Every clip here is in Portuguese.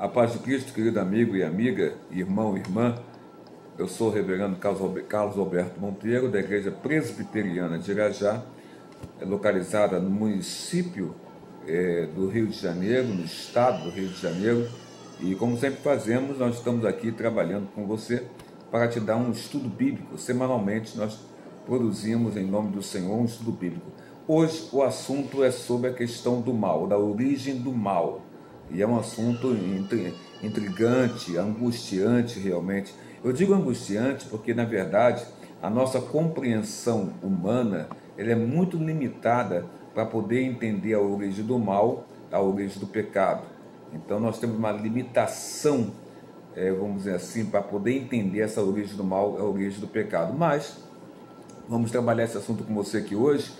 A paz de Cristo, querido amigo e amiga, irmão e irmã, eu sou o reverendo Carlos Alberto Monteiro, da Igreja Presbiteriana de Irajá, é localizada no município é, do Rio de Janeiro, no estado do Rio de Janeiro. E como sempre fazemos, nós estamos aqui trabalhando com você para te dar um estudo bíblico. Semanalmente nós produzimos, em nome do Senhor, um estudo bíblico. Hoje o assunto é sobre a questão do mal, da origem do mal. E é um assunto intrigante, angustiante realmente. Eu digo angustiante porque, na verdade, a nossa compreensão humana ela é muito limitada para poder entender a origem do mal, a origem do pecado. Então, nós temos uma limitação, é, vamos dizer assim, para poder entender essa origem do mal, a origem do pecado. Mas, vamos trabalhar esse assunto com você aqui hoje,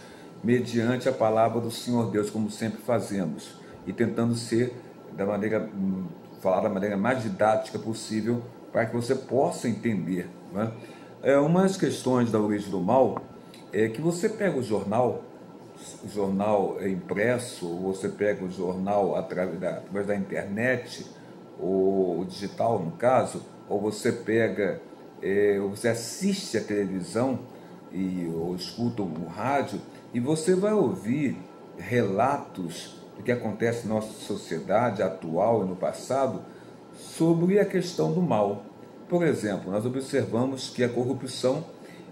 mediante a palavra do Senhor Deus, como sempre fazemos, e tentando ser da maneira, hum, falar da maneira mais didática possível para que você possa entender. Né? É, uma das questões da origem do mal é que você pega o jornal, o jornal impresso, ou você pega o jornal através da, através da internet, ou digital no caso, ou você pega, é, você assiste a televisão e, ou escuta o rádio, e você vai ouvir relatos do que acontece na nossa sociedade atual e no passado sobre a questão do mal. Por exemplo, nós observamos que a corrupção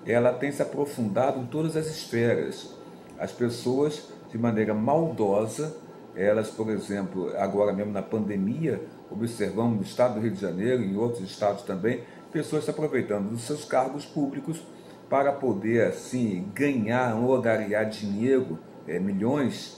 ela tem se aprofundado em todas as esferas. As pessoas, de maneira maldosa, elas, por exemplo, agora mesmo na pandemia, observamos no estado do Rio de Janeiro e em outros estados também, pessoas se aproveitando dos seus cargos públicos para poder, assim, ganhar, logariar dinheiro, é, milhões,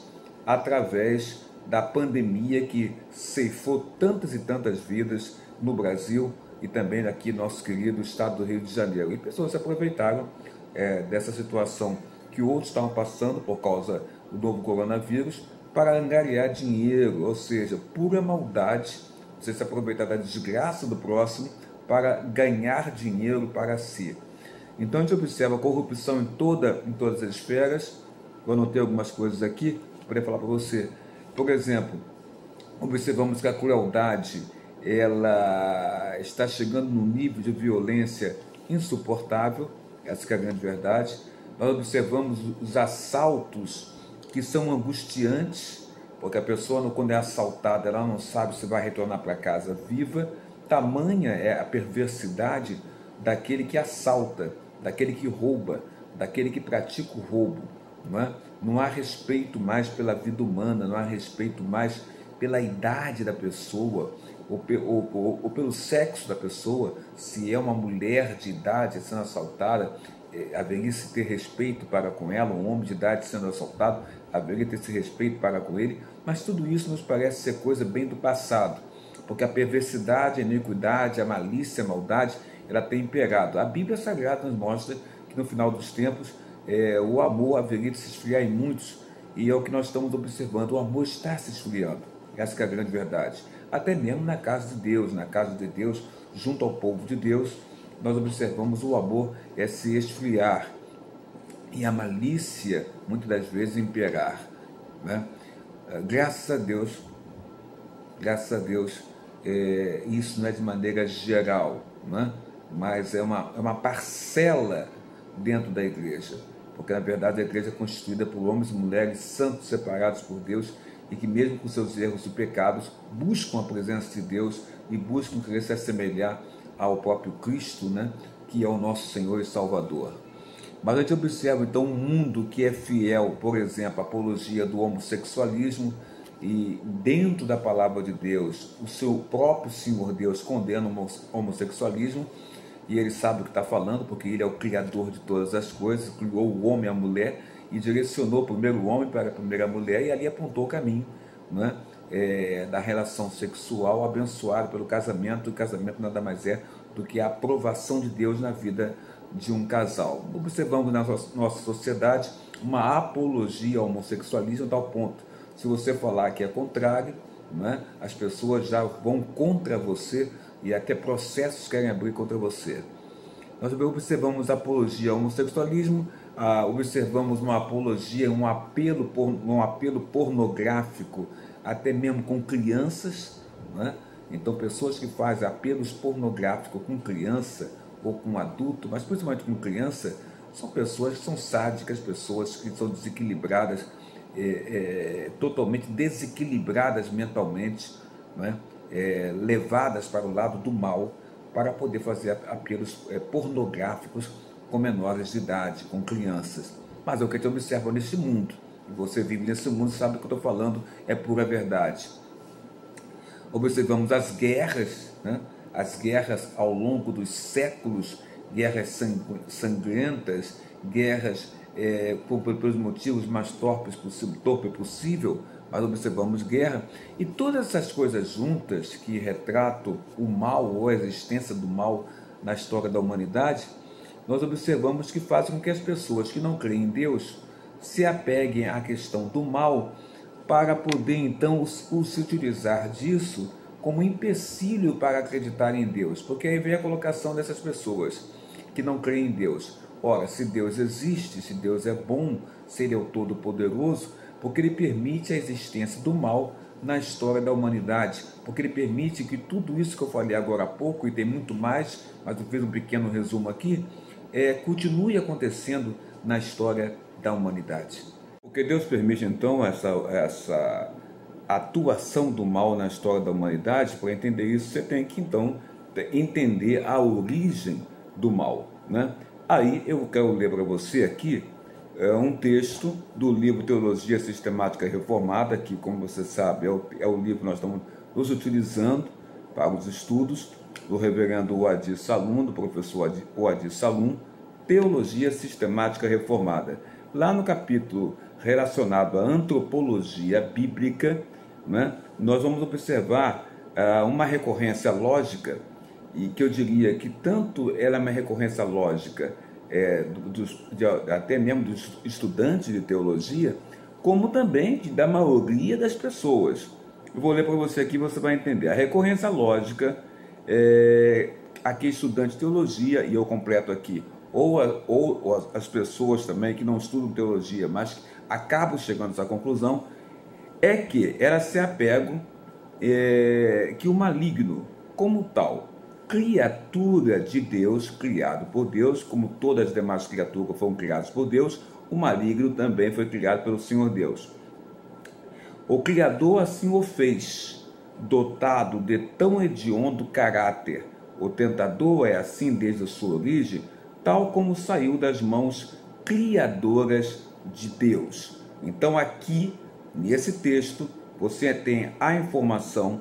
através da pandemia que ceifou tantas e tantas vidas no Brasil e também aqui no nosso querido estado do Rio de Janeiro. E pessoas se aproveitaram é, dessa situação que outros estavam passando por causa do novo coronavírus para angariar dinheiro, ou seja, pura maldade, você se aproveitar da desgraça do próximo para ganhar dinheiro para si. Então a gente observa corrupção em, toda, em todas as esferas. Eu anotei algumas coisas aqui para falar para você. Por exemplo, observamos que a crueldade ela está chegando num nível de violência insuportável, essa é a grande verdade. Nós observamos os assaltos que são angustiantes, porque a pessoa, quando é assaltada, ela não sabe se vai retornar para casa viva. Tamanha é a perversidade daquele que assalta, daquele que rouba, daquele que pratica o roubo. Não, é? Não há respeito mais pela vida humana, não há respeito mais pela idade da pessoa, ou, ou, ou, ou pelo sexo da pessoa, se é uma mulher de idade sendo assaltada, é, haveria se ter respeito para com ela, um homem de idade sendo assaltado, haveria ter esse respeito para com ele, mas tudo isso nos parece ser coisa bem do passado, porque a perversidade, a iniquidade, a malícia, a maldade, ela tem imperado. A Bíblia Sagrada nos mostra que no final dos tempos é, o amor haveria de se esfriar em muitos, e é o que nós estamos observando, o amor está se esfriando. Essa é a grande verdade. Até mesmo na casa de Deus, na casa de Deus, junto ao povo de Deus, nós observamos o amor é se esfriar e a malícia, muitas das vezes, imperar. Né? Ah, graças a Deus, graças a Deus, é, isso não é de maneira geral, né? mas é uma, é uma parcela dentro da igreja, porque na verdade a igreja é constituída por homens e mulheres santos separados por Deus e que, mesmo com seus erros e pecados, buscam a presença de Deus e buscam querer se assemelhar ao próprio Cristo, né, que é o nosso Senhor e Salvador. Mas a gente observa então um mundo que é fiel, por exemplo, à apologia do homossexualismo, e dentro da palavra de Deus, o seu próprio Senhor Deus condena o homossexualismo, e ele sabe o que está falando, porque ele é o Criador de todas as coisas, criou o homem e a mulher, e direcionou primeiro o homem para a primeira mulher e ali apontou o caminho né, é, da relação sexual abençoada pelo casamento. O casamento nada mais é do que a aprovação de Deus na vida de um casal. Observamos na nossa sociedade uma apologia ao homossexualismo a tal ponto. Se você falar que é contrário, né, as pessoas já vão contra você e até processos querem abrir contra você. Nós observamos apologia ao homossexualismo observamos uma apologia, um apelo, um apelo pornográfico, até mesmo com crianças, né? Então, pessoas que fazem apelos pornográficos com criança ou com adulto, mas principalmente com criança, são pessoas que são sádicas, pessoas que são desequilibradas, é, é, totalmente desequilibradas mentalmente, é? É? levadas para o lado do mal, para poder fazer apelos é, pornográficos com menores de idade, com crianças. Mas é o que a gente observa nesse mundo. Você vive nesse mundo, sabe o que eu estou falando, é pura verdade. Observamos as guerras, né? as guerras ao longo dos séculos, guerras sangrentas, guerras é, por, pelos motivos mais torpes possível, torpe possível, mas observamos guerra, e todas essas coisas juntas que retratam o mal ou a existência do mal na história da humanidade, nós observamos que fazem com que as pessoas que não creem em Deus se apeguem à questão do mal para poder então se utilizar disso como empecilho para acreditar em Deus, porque aí vem a colocação dessas pessoas que não creem em Deus. Ora, se Deus existe, se Deus é bom, se Ele é o Todo-Poderoso, porque Ele permite a existência do mal na história da humanidade, porque Ele permite que tudo isso que eu falei agora há pouco, e tem muito mais, mas eu fiz um pequeno resumo aqui, é, continue acontecendo na história da humanidade. Porque Deus permite então essa, essa atuação do mal na história da humanidade, para entender isso, você tem que então entender a origem do mal. Né? Aí eu quero ler para você aqui é, um texto do livro Teologia Sistemática Reformada, que, como você sabe, é o, é o livro que nós estamos nos utilizando para os estudos do reverendo Oadir Salum, do professor Oadir Salum, Teologia Sistemática Reformada. Lá no capítulo relacionado à antropologia bíblica, né, nós vamos observar ah, uma recorrência lógica, e que eu diria que tanto ela é uma recorrência lógica é, dos, de, até mesmo dos estudantes de teologia, como também da maioria das pessoas. Eu vou ler para você aqui, você vai entender. A recorrência lógica, é, aqui estudante de teologia, e eu completo aqui, ou, a, ou, ou as pessoas também que não estudam teologia, mas acabam chegando a essa conclusão, é que elas se apegam é, que o maligno, como tal, criatura de Deus, criado por Deus, como todas as demais criaturas foram criadas por Deus, o maligno também foi criado pelo Senhor Deus. O Criador assim o fez, dotado de tão hediondo caráter. O tentador é assim desde a sua origem, tal como saiu das mãos criadoras de Deus. Então, aqui Nesse texto, você tem a informação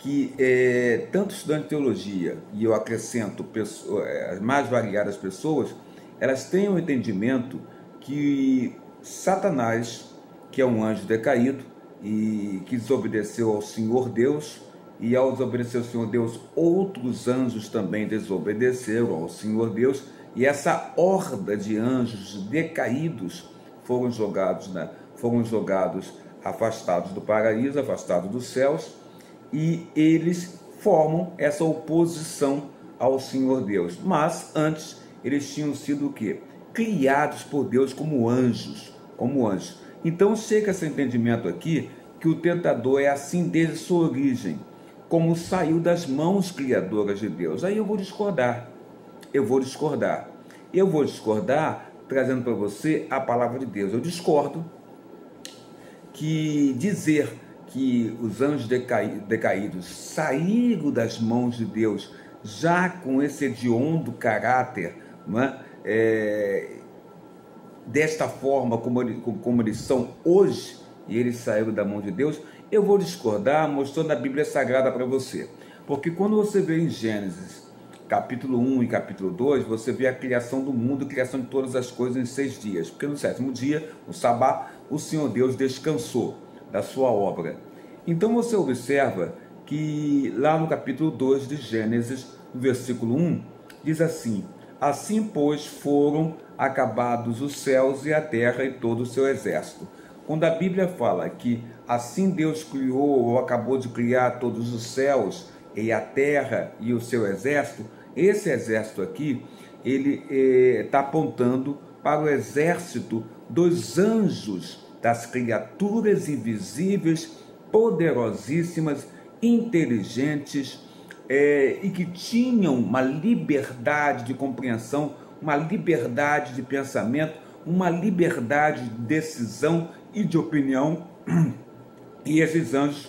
que é, tanto estudante de teologia, e eu acrescento pessoas, é, as mais variadas pessoas, elas têm o um entendimento que Satanás, que é um anjo decaído e que desobedeceu ao Senhor Deus, e ao desobedecer ao Senhor Deus, outros anjos também desobedeceram ao Senhor Deus, e essa horda de anjos decaídos foram jogados, né, foram jogados afastados do paraíso, afastados dos céus, e eles formam essa oposição ao Senhor Deus. Mas antes eles tinham sido o quê? Criados por Deus como anjos, como anjos. Então chega esse entendimento aqui que o tentador é assim desde sua origem, como saiu das mãos criadoras de Deus. Aí eu vou discordar. Eu vou discordar. Eu vou discordar trazendo para você a palavra de Deus. Eu discordo que dizer que os anjos decaídos saíram das mãos de Deus já com esse hediondo caráter, é? É, desta forma como, como eles são hoje, e eles saíram da mão de Deus, eu vou discordar mostrando a Bíblia Sagrada para você. Porque quando você vê em Gênesis, capítulo 1 e capítulo 2, você vê a criação do mundo, a criação de todas as coisas em seis dias. Porque no sétimo dia, o sabá, o Senhor Deus descansou da sua obra. Então você observa que lá no capítulo 2 de Gênesis, no versículo 1, diz assim: Assim, pois, foram acabados os céus e a terra e todo o seu exército. Quando a Bíblia fala que assim Deus criou ou acabou de criar todos os céus e a terra e o seu exército, esse exército aqui, ele está eh, apontando para o exército dos anjos, das criaturas invisíveis, poderosíssimas, inteligentes é, e que tinham uma liberdade de compreensão, uma liberdade de pensamento, uma liberdade de decisão e de opinião. E esses anjos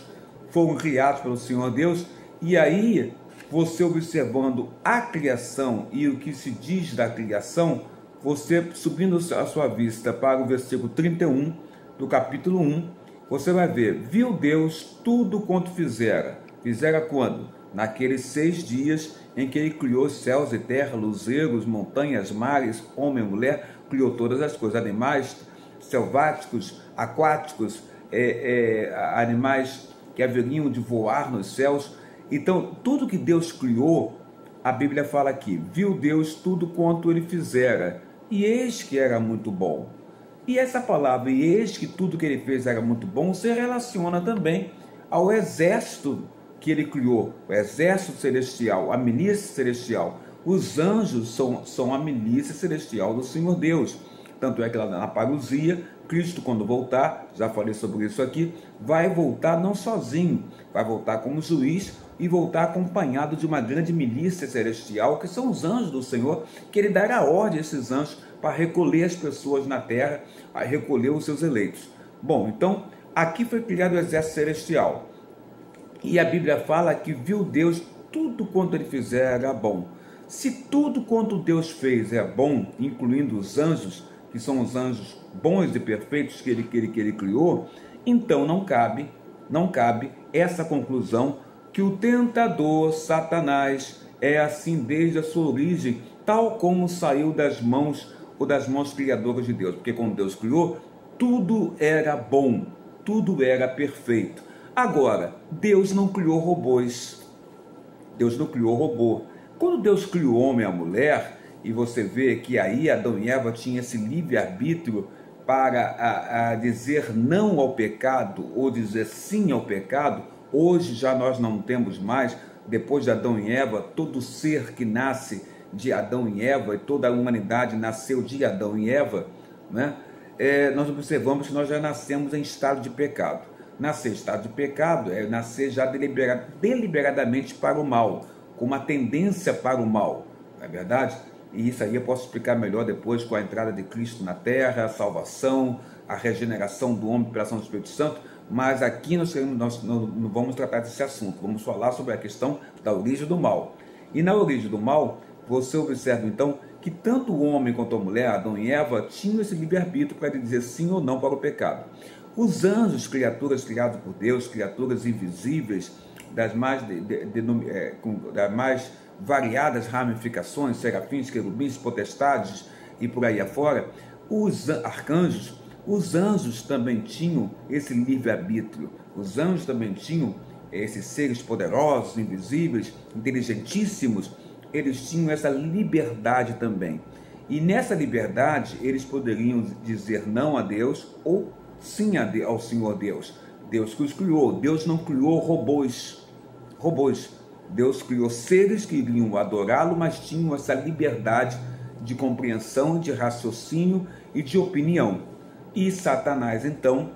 foram criados pelo Senhor Deus, e aí você observando a criação e o que se diz da criação, você subindo a sua vista para o versículo 31 do capítulo 1, você vai ver: viu Deus tudo quanto fizera. Fizera quando? Naqueles seis dias em que ele criou céus e terra, luzeiros, montanhas, mares, homem e mulher, criou todas as coisas, animais selváticos, aquáticos, é, é, animais que haveriam de voar nos céus. Então, tudo que Deus criou, a Bíblia fala aqui: viu Deus tudo quanto ele fizera, e eis que era muito bom. E essa palavra, e eis que tudo que ele fez era muito bom, se relaciona também ao exército que ele criou, o exército celestial, a milícia celestial. Os anjos são, são a milícia celestial do Senhor Deus. Tanto é que lá na parousia, Cristo, quando voltar, já falei sobre isso aqui, vai voltar não sozinho, vai voltar como juiz e voltar acompanhado de uma grande milícia celestial, que são os anjos do Senhor, que ele dará ordem a esses anjos para recolher as pessoas na terra, a recolher os seus eleitos. Bom, então, aqui foi criado o exército celestial. E a Bíblia fala que viu Deus tudo quanto ele fizer era bom. Se tudo quanto Deus fez é bom, incluindo os anjos, que são os anjos bons e perfeitos que ele, que ele, que ele criou, então não cabe, não cabe essa conclusão que o tentador Satanás é assim desde a sua origem, tal como saiu das mãos ou das mãos criadoras de Deus, porque quando Deus criou, tudo era bom, tudo era perfeito. Agora, Deus não criou robôs. Deus não criou robô. Quando Deus criou o homem e a mulher, e você vê que aí Adão e Eva tinham esse livre-arbítrio para a, a dizer não ao pecado ou dizer sim ao pecado, hoje já nós não temos mais, depois de Adão e Eva, todo ser que nasce de Adão e Eva, e toda a humanidade nasceu de Adão e Eva, né? É, nós observamos que nós já nascemos em estado de pecado. Nascer em estado de pecado é nascer já deliberadamente para o mal, com uma tendência para o mal, não é verdade? E isso aí eu posso explicar melhor depois com a entrada de Cristo na terra, a salvação, a regeneração do homem pela ação do Espírito Santo, mas aqui nós, nós não vamos tratar desse assunto, vamos falar sobre a questão da origem do mal. E na origem do mal, você observa então que tanto o homem quanto a mulher, Adão e Eva, tinham esse livre-arbítrio para dizer sim ou não para o pecado. Os anjos, criaturas criadas por Deus, criaturas invisíveis, das mais, de, de, de, é, das mais variadas ramificações, serafins, querubins, potestades e por aí afora, os arcanjos, os anjos também tinham esse livre-arbítrio. Os anjos também tinham esses seres poderosos, invisíveis, inteligentíssimos, eles tinham essa liberdade também. E nessa liberdade, eles poderiam dizer não a Deus ou sim ao Senhor Deus. Deus que os criou. Deus não criou robôs. Robôs. Deus criou seres que iriam adorá-lo, mas tinham essa liberdade de compreensão, de raciocínio e de opinião. E Satanás, então,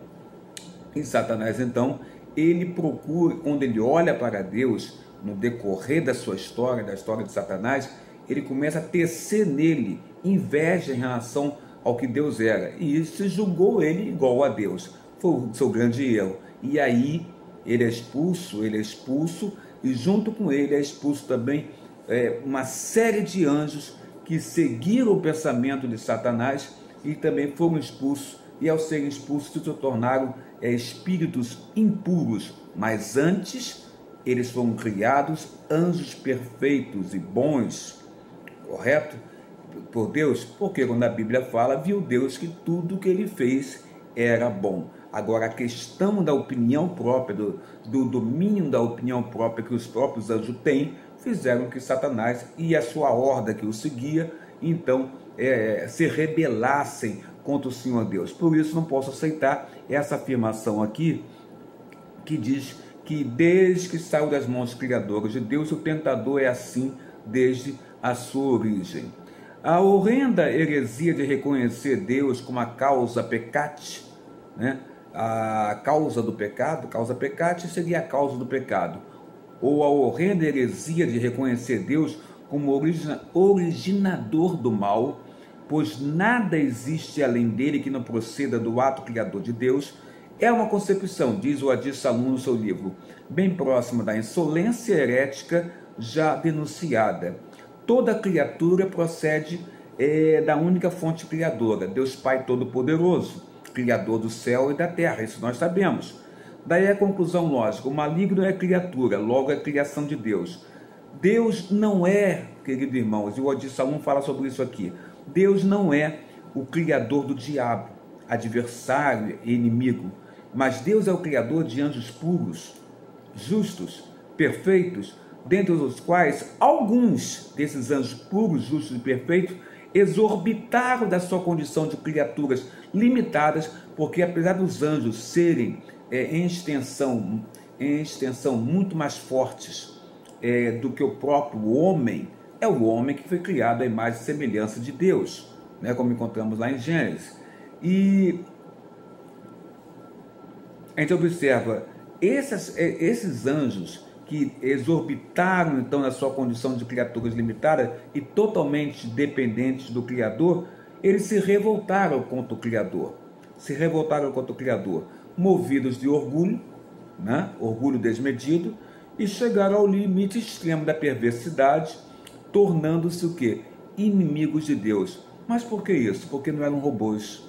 e Satanás, então, ele procura, quando ele olha para Deus, no decorrer da sua história, da história de Satanás, ele começa a tecer nele inveja em relação ao que Deus era. E isso julgou ele igual a Deus. Foi o seu grande erro. E aí ele é expulso, ele é expulso, e junto com ele é expulso também é, uma série de anjos que seguiram o pensamento de Satanás e também foram expulsos, e ao serem expulsos se tornaram é, espíritos impuros. Mas antes eles foram criados anjos perfeitos e bons, correto? por Deus, porque quando a Bíblia fala, viu Deus que tudo que ele fez era bom. Agora, a questão da opinião própria, do, do domínio da opinião própria que os próprios anjos têm, fizeram que Satanás e a sua horda que o seguia, então, é, se rebelassem contra o Senhor Deus. Por isso, não posso aceitar essa afirmação aqui, que diz que desde que saiu das mãos criadoras de Deus, o tentador é assim desde a sua origem. A horrenda heresia de reconhecer Deus como a causa pecate, né? a causa do pecado, causa pecate seria a causa do pecado, ou a horrenda heresia de reconhecer Deus como originador do mal, pois nada existe além dele que não proceda do ato criador de Deus, é uma concepção, diz o Adir Salum no seu livro, bem próxima da insolência herética já denunciada. Toda criatura procede é, da única fonte criadora, Deus Pai Todo-Poderoso Criador do céu e da terra, isso nós sabemos. Daí a conclusão lógica: o maligno é criatura, logo é criação de Deus. Deus não é, queridos irmãos, e o Odir Salom fala sobre isso aqui. Deus não é o criador do diabo, adversário e inimigo, mas Deus é o criador de anjos puros, justos, perfeitos, dentre os quais alguns desses anjos puros, justos e perfeitos exorbitaram da sua condição de criaturas limitadas, porque apesar dos anjos serem é, em extensão em extensão muito mais fortes é, do que o próprio homem, é o homem que foi criado à imagem e semelhança de Deus, né, como encontramos lá em Gênesis. E gente observa esses, é, esses anjos que exorbitaram então na sua condição de criaturas limitadas e totalmente dependentes do Criador, eles se revoltaram contra o Criador. Se revoltaram contra o Criador, movidos de orgulho, né? orgulho desmedido, e chegaram ao limite extremo da perversidade, tornando-se o que? Inimigos de Deus. Mas por que isso? Porque não eram robôs.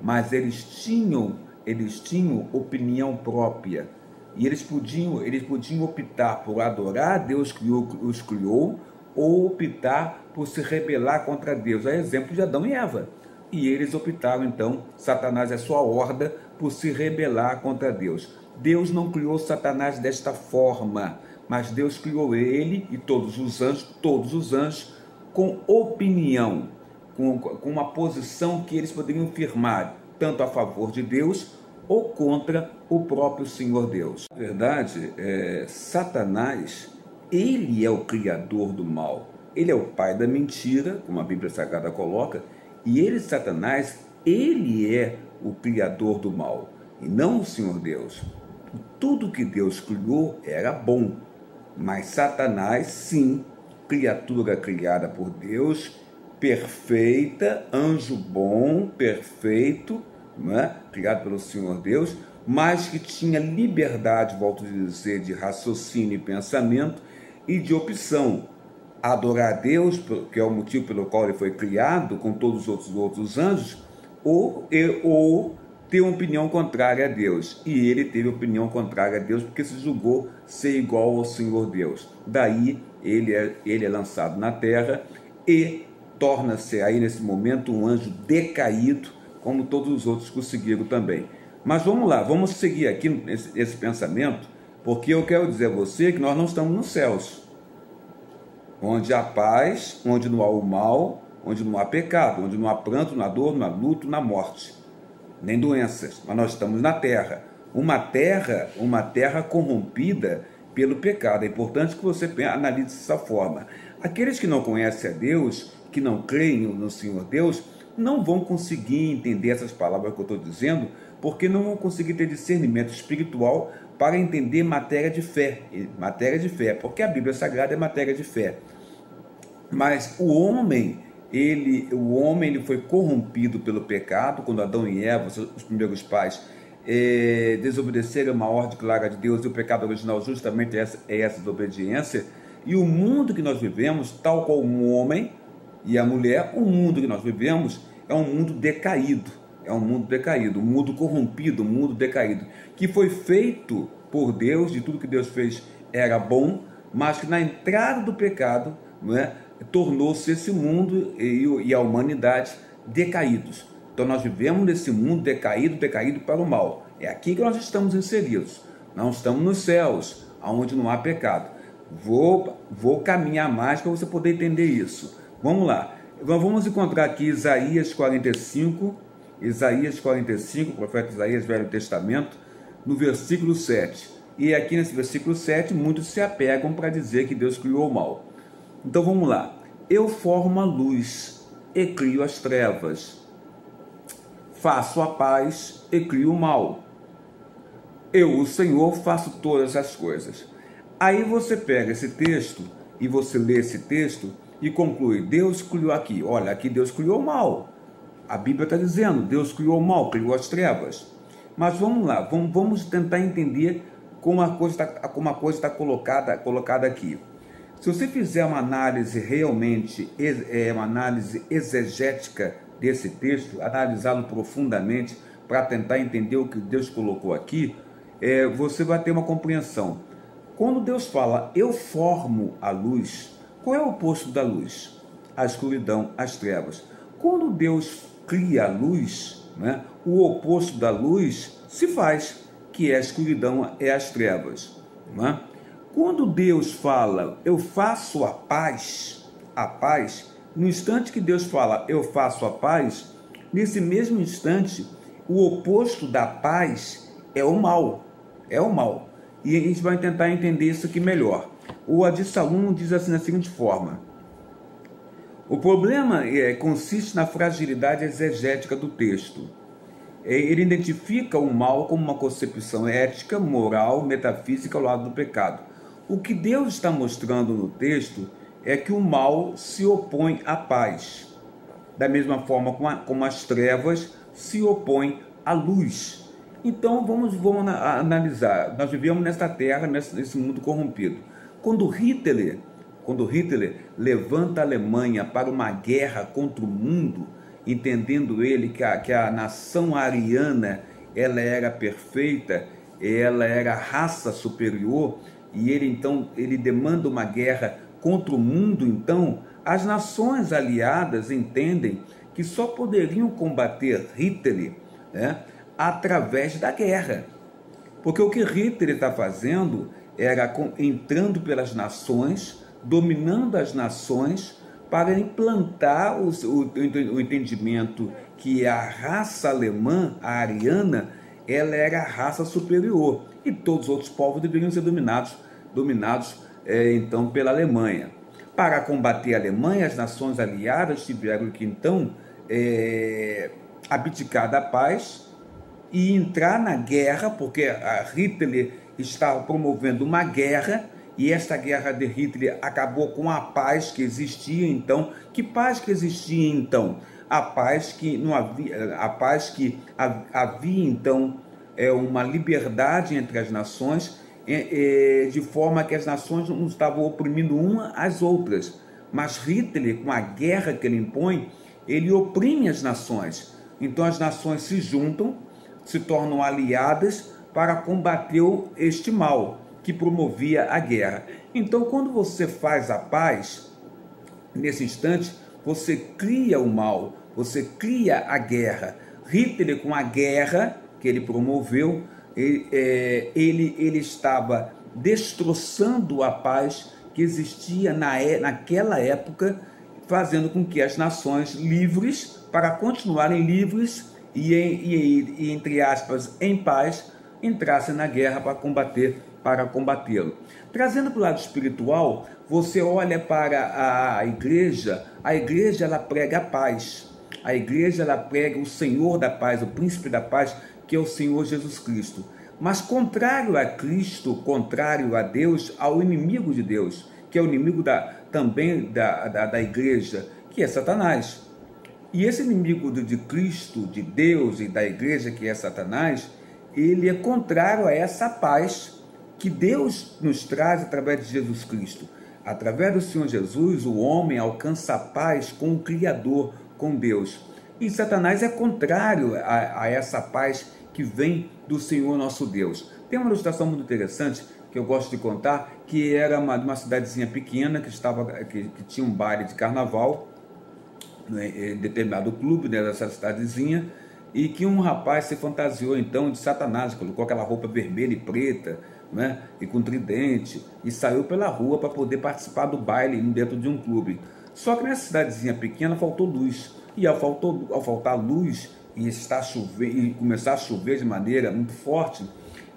Mas eles tinham, eles tinham opinião própria e eles podiam, eles podiam optar por adorar a Deus que os criou ou optar por se rebelar contra Deus. É exemplo de Adão e Eva. E eles optaram então, Satanás e a sua horda, por se rebelar contra Deus. Deus não criou Satanás desta forma, mas Deus criou ele e todos os anjos, todos os anjos, com opinião, com, com uma posição que eles poderiam firmar, tanto a favor de Deus ou contra o próprio Senhor Deus. Na verdade, é, Satanás, ele é o criador do mal. Ele é o pai da mentira, como a Bíblia Sagrada coloca, e ele, Satanás, ele é o criador do mal, e não o Senhor Deus. Tudo que Deus criou era bom, mas Satanás, sim, criatura criada por Deus, perfeita, anjo bom, perfeito, é? criado pelo Senhor Deus, mas que tinha liberdade, volto a dizer, de raciocínio e pensamento e de opção. Adorar a Deus, que é o motivo pelo qual ele foi criado, com todos os outros, outros anjos, ou, ou ter uma opinião contrária a Deus. E ele teve opinião contrária a Deus porque se julgou ser igual ao Senhor Deus. Daí ele é, ele é lançado na terra e torna-se aí nesse momento um anjo decaído como todos os outros conseguiram também. Mas vamos lá, vamos seguir aqui esse, esse pensamento, porque eu quero dizer a você que nós não estamos nos céus, onde há paz, onde não há o mal, onde não há pecado, onde não há pranto, não há dor, não há luto, há morte, nem doenças. Mas nós estamos na terra, uma terra, uma terra corrompida pelo pecado. É importante que você analise dessa forma. Aqueles que não conhecem a Deus, que não creem no Senhor Deus, não vão conseguir entender essas palavras que eu estou dizendo, porque não vão conseguir ter discernimento espiritual para entender matéria de fé. Matéria de fé, porque a Bíblia Sagrada é matéria de fé. Mas o homem, ele, o homem ele foi corrompido pelo pecado, quando Adão e Eva, os primeiros pais, é, desobedeceram uma ordem clara de Deus, e o pecado original justamente é essa, é essa desobediência. E o mundo que nós vivemos, tal qual um homem, e a mulher, o mundo que nós vivemos é um mundo decaído, é um mundo decaído, um mundo corrompido, um mundo decaído, que foi feito por Deus, de tudo que Deus fez era bom, mas que na entrada do pecado é, tornou-se esse mundo e, e a humanidade decaídos. Então nós vivemos nesse mundo decaído, decaído para o mal. É aqui que nós estamos inseridos. Não estamos nos céus, onde não há pecado. Vou, vou caminhar mais para você poder entender isso. Vamos lá. Vamos encontrar aqui Isaías 45, Isaías 45, profeta Isaías, Velho Testamento, no versículo 7. E aqui nesse versículo 7, muitos se apegam para dizer que Deus criou o mal. Então vamos lá. Eu formo a luz e crio as trevas. faço a paz e crio o mal. Eu, o Senhor, faço todas as coisas. Aí você pega esse texto e você lê esse texto e conclui: Deus criou aqui. Olha, aqui Deus criou o mal. A Bíblia está dizendo: Deus criou o mal, criou as trevas. Mas vamos lá, vamos, vamos tentar entender como a coisa está como a coisa está colocada, colocada aqui. Se você fizer uma análise realmente, é, uma análise exegética desse texto, analisá-lo profundamente para tentar entender o que Deus colocou aqui, é, você vai ter uma compreensão. Quando Deus fala, eu formo a luz, qual é o oposto da luz? A escuridão, as trevas. Quando Deus cria a luz, né, o oposto da luz se faz, que é a escuridão, é as trevas. Né? Quando Deus fala, eu faço a paz, a paz, no instante que Deus fala, eu faço a paz, nesse mesmo instante, o oposto da paz é o mal. É o mal. E a gente vai tentar entender isso aqui melhor. O Adissalum diz assim da seguinte forma: O problema é, consiste na fragilidade exegética do texto. É, ele identifica o mal como uma concepção ética, moral, metafísica ao lado do pecado. O que Deus está mostrando no texto é que o mal se opõe à paz, da mesma forma como as trevas se opõem à luz. Então vamos, vamos analisar. Nós vivemos nesta terra, nesse mundo corrompido. Quando Hitler, quando Hitler levanta a Alemanha para uma guerra contra o mundo, entendendo ele que a, que a nação ariana ela era perfeita, ela era raça superior, e ele então ele demanda uma guerra contra o mundo, então as nações aliadas entendem que só poderiam combater Hitler né, através da guerra. Porque o que Hitler está fazendo era entrando pelas nações, dominando as nações, para implantar o, o, o entendimento que a raça alemã, a ariana, ela era a raça superior e todos os outros povos deveriam ser dominados, dominados é, então pela Alemanha. Para combater a Alemanha, as nações aliadas tiveram que então é, abdicar da paz e entrar na guerra, porque a Hitler estava promovendo uma guerra e esta guerra de Hitler acabou com a paz que existia então. Que paz que existia então? A paz que não havia, a paz que havia então é uma liberdade entre as nações, é, é, de forma que as nações não estavam oprimindo uma às outras. Mas Hitler, com a guerra que ele impõe, ele oprime as nações. Então as nações se juntam, se tornam aliadas para combater este mal que promovia a guerra. Então, quando você faz a paz, nesse instante, você cria o mal, você cria a guerra. Hitler, com a guerra que ele promoveu, ele, é, ele, ele estava destroçando a paz que existia na, é, naquela época, fazendo com que as nações livres, para continuarem livres e, e, e entre aspas, em paz, entrassem na guerra para combater para combatê-lo. Trazendo para o lado espiritual, você olha para a igreja, a igreja ela prega a paz. A igreja ela prega o Senhor da paz, o príncipe da paz, que é o Senhor Jesus Cristo. Mas contrário a Cristo, contrário a Deus, ao inimigo de Deus, que é o inimigo da, também da, da, da igreja, que é Satanás. E esse inimigo de Cristo, de Deus e da igreja, que é Satanás, ele é contrário a essa paz que Deus nos traz através de Jesus Cristo. Através do Senhor Jesus, o homem alcança a paz com o Criador, com Deus. E Satanás é contrário a, a essa paz que vem do Senhor nosso Deus. Tem uma ilustração muito interessante que eu gosto de contar, que era uma, uma cidadezinha pequena que estava que, que tinha um baile de carnaval né, em determinado clube né, dessa cidadezinha e que um rapaz se fantasiou então de Satanás, colocou aquela roupa vermelha e preta, né, e com tridente, e saiu pela rua para poder participar do baile dentro de um clube. Só que nessa cidadezinha pequena faltou luz, e ao, faltou, ao faltar luz e, estar chover, e começar a chover de maneira muito forte,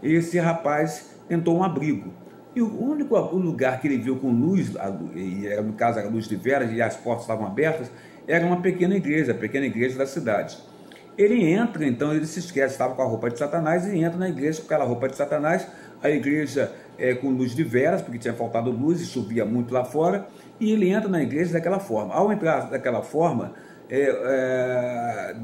esse rapaz tentou um abrigo. E o único lugar que ele viu com luz, e no caso era luz de velas e as portas estavam abertas, era uma pequena igreja, a pequena igreja da cidade. Ele entra, então ele se esquece, estava com a roupa de Satanás e entra na igreja com aquela roupa de Satanás. A igreja é, com luz de velas, porque tinha faltado luz e chovia muito lá fora. E ele entra na igreja daquela forma. Ao entrar daquela forma, é, é,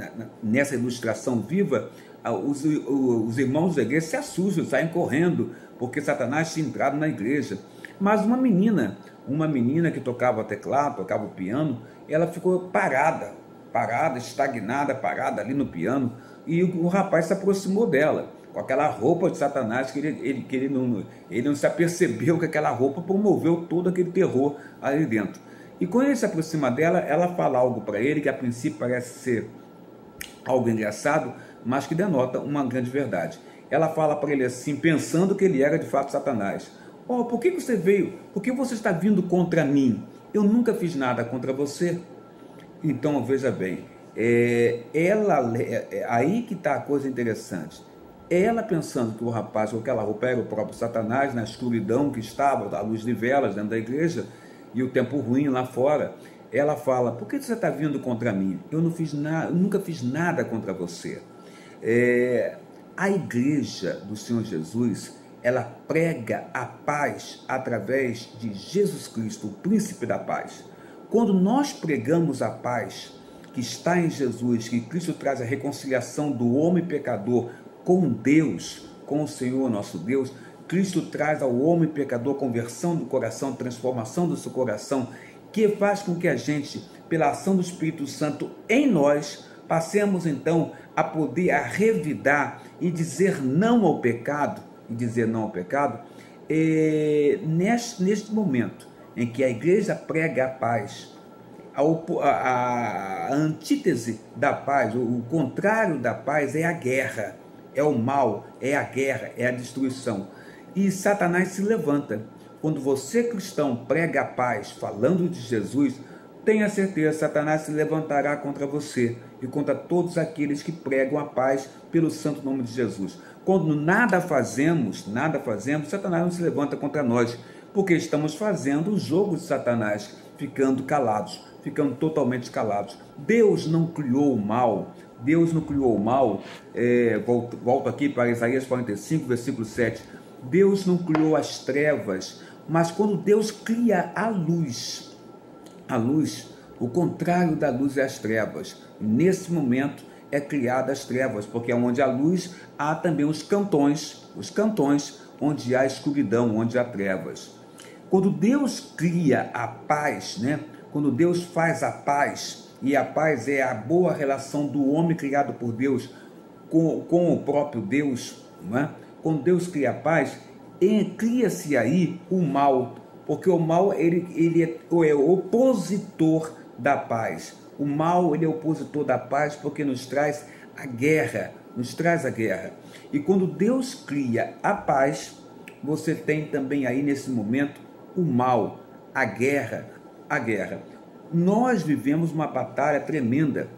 nessa ilustração viva, os, os, irmãos da igreja se assustam, saem correndo, porque Satanás tinha entrado na igreja. Mas uma menina, uma menina que tocava teclado, tocava piano, ela ficou parada, parada, estagnada, parada ali no piano, e o, o rapaz se aproximou dela, com aquela roupa de Satanás, que ele, ele, que ele, não, ele não se apercebeu que aquela roupa promoveu todo aquele terror ali dentro. E quando ele se aproxima dela, ela fala algo para ele que a princípio parece ser algo engraçado, mas que denota uma grande verdade. Ela fala para ele assim, pensando que ele era de fato Satanás: Oh, por que você veio? Por que você está vindo contra mim? Eu nunca fiz nada contra você. Então, veja bem, é, ela, é, é, aí que está a coisa interessante. Ela pensando que o rapaz com aquela roupa era o próprio Satanás, na escuridão que estava, à luz de velas dentro da igreja, e o tempo ruim lá fora, ela fala: Por que você está vindo contra mim? Eu não fiz nada, nunca fiz nada contra você. É, a igreja do Senhor Jesus, ela prega a paz através de Jesus Cristo, o príncipe da paz. Quando nós pregamos a paz que está em Jesus, que Cristo traz a reconciliação do homem pecador com Deus, com o Senhor nosso Deus, Cristo traz ao homem pecador conversão do coração, transformação do seu coração, que faz com que a gente, pela ação do Espírito Santo em nós, passemos então a poder a revidar e dizer não ao pecado, e dizer não ao pecado, é, neste, neste momento em que a igreja prega a paz, a, a, a antítese da paz, o, o contrário da paz é a guerra, é o mal, é a guerra, é a destruição. E Satanás se levanta. Quando você, cristão, prega a paz, falando de Jesus, tenha certeza, Satanás se levantará contra você e contra todos aqueles que pregam a paz pelo santo nome de Jesus. Quando nada fazemos, nada fazemos, Satanás não se levanta contra nós, porque estamos fazendo o jogo de Satanás, ficando calados, ficando totalmente calados. Deus não criou o mal, Deus não criou o mal. É, volto, volto aqui para Isaías 45, versículo 7. Deus não criou as trevas, mas quando Deus cria a luz, a luz, o contrário da luz é as trevas. Nesse momento é criada as trevas, porque onde há luz há também os cantões, os cantões onde há escuridão, onde há trevas. Quando Deus cria a paz, né? Quando Deus faz a paz, e a paz é a boa relação do homem criado por Deus com, com o próprio Deus, não é? Quando Deus cria a paz, cria-se aí o mal, porque o mal ele, ele é, é opositor da paz. O mal ele é opositor da paz porque nos traz a guerra, nos traz a guerra. E quando Deus cria a paz, você tem também aí nesse momento o mal, a guerra, a guerra. Nós vivemos uma batalha tremenda,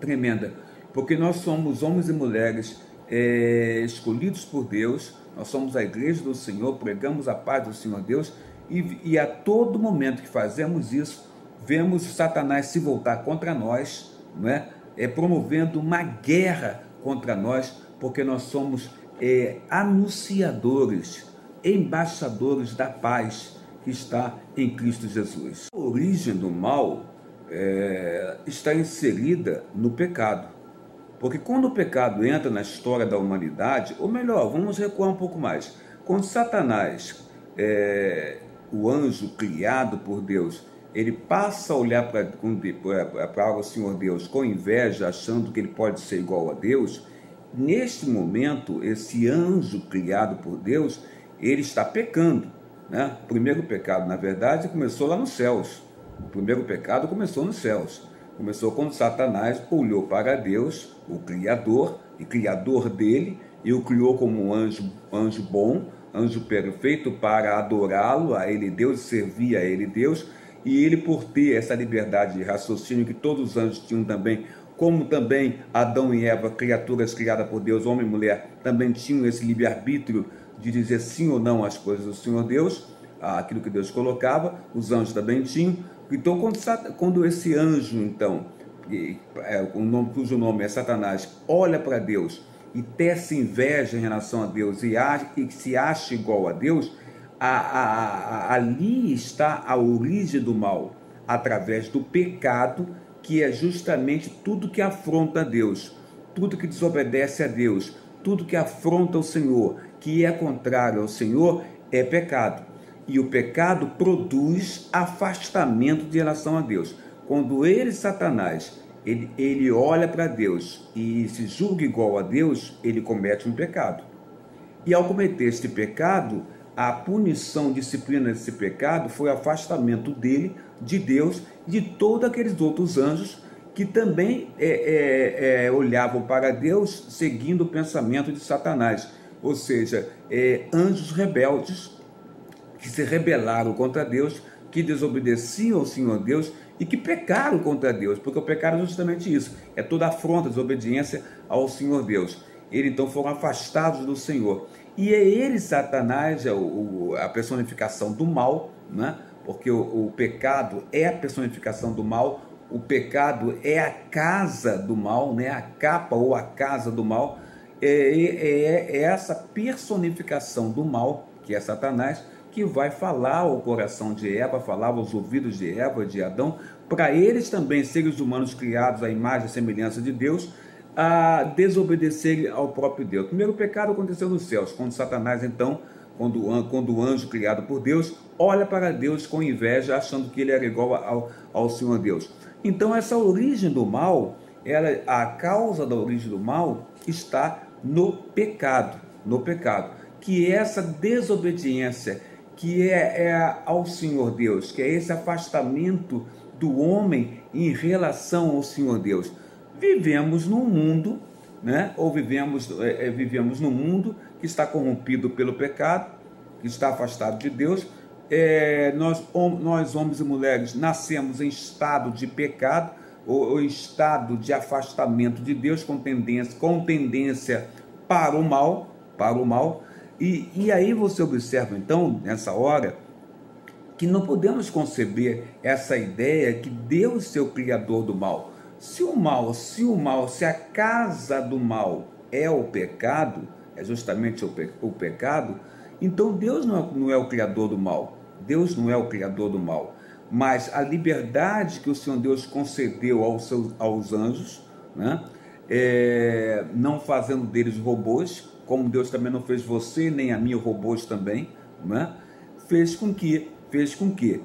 tremenda, porque nós somos homens e mulheres é, escolhidos por Deus, nós somos a igreja do Senhor, pregamos a paz do Senhor Deus, e, e a todo momento que fazemos isso, vemos Satanás se voltar contra nós, não é? é promovendo uma guerra contra nós, porque nós somos é, anunciadores, embaixadores da paz que está em Cristo Jesus. A origem do mal é, está inserida no pecado. Porque quando o pecado entra na história da humanidade, ou melhor, vamos recuar um pouco mais. Quando Satanás, é, o anjo criado por Deus, ele passa a olhar para o Senhor Deus com inveja, achando que ele pode ser igual a Deus, neste momento, esse anjo criado por Deus, ele está pecando. Né? O primeiro pecado, na verdade, começou lá nos céus. O primeiro pecado começou nos céus. Começou quando Satanás olhou para Deus, o Criador, e Criador dele, e o criou como um anjo, anjo bom, anjo perfeito para adorá-lo, a ele Deus, servir a ele Deus, e ele, por ter essa liberdade de raciocínio que todos os anjos tinham também, como também Adão e Eva, criaturas criadas por Deus, homem e mulher, também tinham esse livre-arbítrio de dizer sim ou não às coisas do Senhor Deus, aquilo que Deus colocava, os anjos também tinham. Então, quando, esse anjo, então, é, o nome, cujo nome é Satanás, olha para Deus e tece inveja em relação a Deus e, se acha igual a Deus, ali está a origem do mal, através do pecado, que é justamente tudo que afronta a Deus, tudo que desobedece a Deus, tudo que afronta o Senhor, que é contrário ao Senhor, é pecado. E o pecado produz afastamento de relação a Deus. Quando ele, Satanás, ele, ele olha para Deus e se julga igual a Deus, ele comete um pecado. E ao cometer este pecado, a punição, disciplina desse pecado foi afastamento dele, de Deus, de todos aqueles outros anjos que também é, é, é, olhavam para Deus seguindo o pensamento de Satanás, ou seja, é, anjos rebeldes que se rebelaram contra Deus, que desobedeciam ao Senhor Deus e que pecaram contra Deus, porque o pecado é justamente isso, é toda afronta, desobediência ao Senhor Deus. Eles então foram afastados do Senhor. E é ele, Satanás, é a personificação do mal, né? porque o, o pecado é a personificação do mal, o pecado é a casa do mal, né? a capa ou a casa do mal, é, é, é essa personificação do mal, que é Satanás, que vai falar ao coração de Eva, falar aos ouvidos de Eva, de Adão, para eles também, seres humanos criados à imagem e semelhança de Deus, a desobedecer ao próprio Deus. O primeiro pecado aconteceu nos céus, quando Satanás, então, quando, quando o anjo criado por Deus, olha para Deus com inveja, achando que ele era igual ao, ao Senhor Deus. Então, essa origem do mal, ela, a causa da origem do mal está no pecado, no pecado, que é essa desobediência, que é, é ao Senhor Deus, que é esse afastamento do homem em relação ao Senhor Deus. Vivemos num mundo, né? ou vivemos, é, é, vivemos num mundo que está corrompido pelo pecado, que está afastado de Deus. É, nós, nós, homens e mulheres, nascemos em estado de pecado, ou, ou estado de afastamento de Deus, com tendência, com tendência para o mal, para o mal. E, e aí você observa, então, nessa hora, que não podemos conceber essa ideia que Deus é o criador do mal. Se o mal, se o mal, se a casa do mal é o pecado, é justamente o, pe o pecado, então Deus não é, não é o criador do mal. Deus não é o criador do mal. Mas a liberdade que o Senhor Deus concedeu aos, seus, aos anjos, né? É, não fazendo deles robôs, como Deus também não fez você nem a mim robôs também, né? fez com que fez com que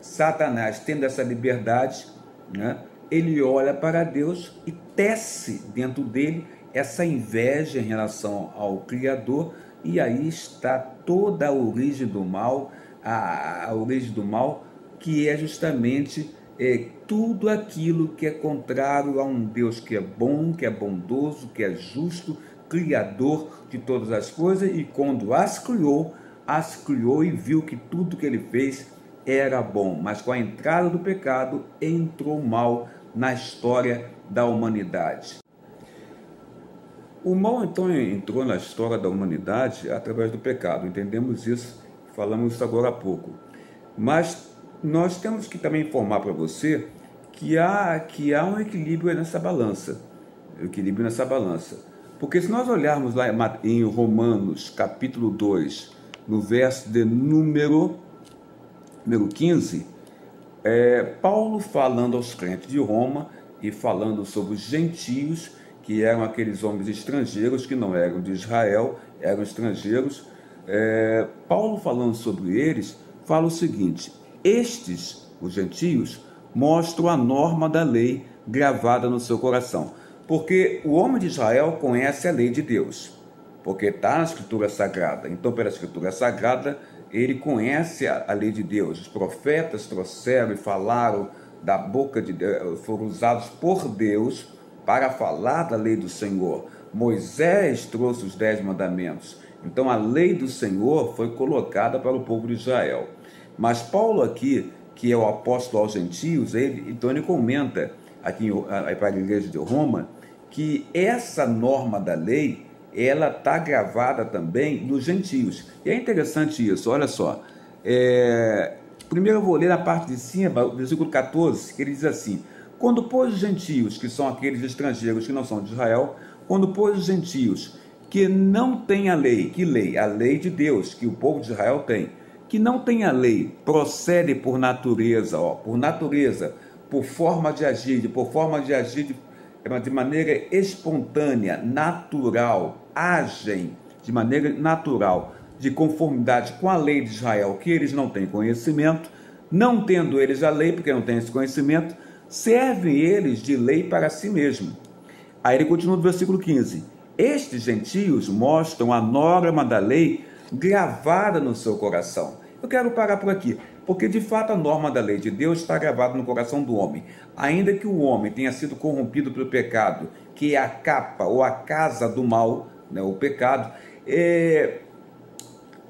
Satanás, tendo essa liberdade, né? ele olha para Deus e tece dentro dele essa inveja em relação ao Criador, e aí está toda a origem do mal, a, a origem do mal, que é justamente é, tudo aquilo que é contrário a um Deus que é bom, que é bondoso, que é justo, criador de todas as coisas, e quando as criou, as criou e viu que tudo que ele fez era bom, mas com a entrada do pecado entrou mal na história da humanidade. O mal então entrou na história da humanidade através do pecado, entendemos isso, falamos isso agora há pouco. Mas nós temos que também informar para você que há, que há um equilíbrio nessa balança, equilíbrio nessa balança. Porque se nós olharmos lá em Romanos, capítulo 2, no verso de número, número 15, é, Paulo falando aos crentes de Roma e falando sobre os gentios, que eram aqueles homens estrangeiros que não eram de Israel, eram estrangeiros. É, Paulo falando sobre eles, fala o seguinte: estes, os gentios, mostram a norma da lei gravada no seu coração porque o homem de Israel conhece a lei de Deus, porque está na Escritura Sagrada. Então, pela Escritura Sagrada, ele conhece a, a lei de Deus. Os profetas trouxeram e falaram da boca de Deus, foram usados por Deus para falar da lei do Senhor. Moisés trouxe os dez mandamentos. Então a lei do Senhor foi colocada para o povo de Israel. Mas Paulo aqui, que é o apóstolo aos gentios, ele, então ele comenta aqui para a igreja de Roma que essa norma da lei ela está gravada também nos gentios. E é interessante isso, olha só. É, primeiro eu vou ler na parte de cima, versículo 14, que ele diz assim: Quando pôs os gentios, que são aqueles estrangeiros que não são de Israel, quando pôs os gentios que não têm a lei, que lei? A lei de Deus, que o povo de Israel tem, que não tem a lei, procede por natureza, ó, por natureza, por forma de agir, por forma de agir de, de maneira espontânea, natural, agem de maneira natural, de conformidade com a lei de Israel, que eles não têm conhecimento, não tendo eles a lei, porque não têm esse conhecimento, servem eles de lei para si mesmo. Aí ele continua no versículo 15: Estes gentios mostram a norma da lei gravada no seu coração. Eu quero parar por aqui, porque de fato a norma da lei de Deus está gravada no coração do homem. Ainda que o homem tenha sido corrompido pelo pecado, que é a capa ou a casa do mal, né, o pecado, é,